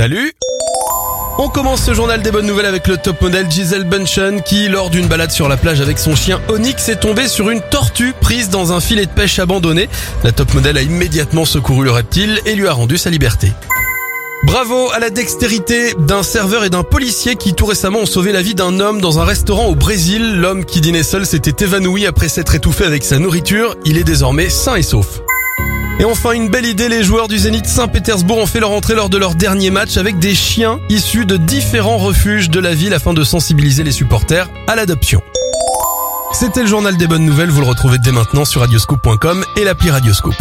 Salut on commence ce journal des bonnes nouvelles avec le top modèle Giselle Bunchen qui, lors d'une balade sur la plage avec son chien Onyx, est tombée sur une tortue prise dans un filet de pêche abandonné. La top modèle a immédiatement secouru le reptile et lui a rendu sa liberté. Bravo à la dextérité d'un serveur et d'un policier qui tout récemment ont sauvé la vie d'un homme dans un restaurant au Brésil. L'homme qui dînait seul s'était évanoui après s'être étouffé avec sa nourriture. Il est désormais sain et sauf. Et enfin, une belle idée, les joueurs du Zénith Saint-Pétersbourg ont fait leur entrée lors de leur dernier match avec des chiens issus de différents refuges de la ville afin de sensibiliser les supporters à l'adoption. C'était le journal des bonnes nouvelles, vous le retrouvez dès maintenant sur radioscoop.com et l'appli Radioscoop.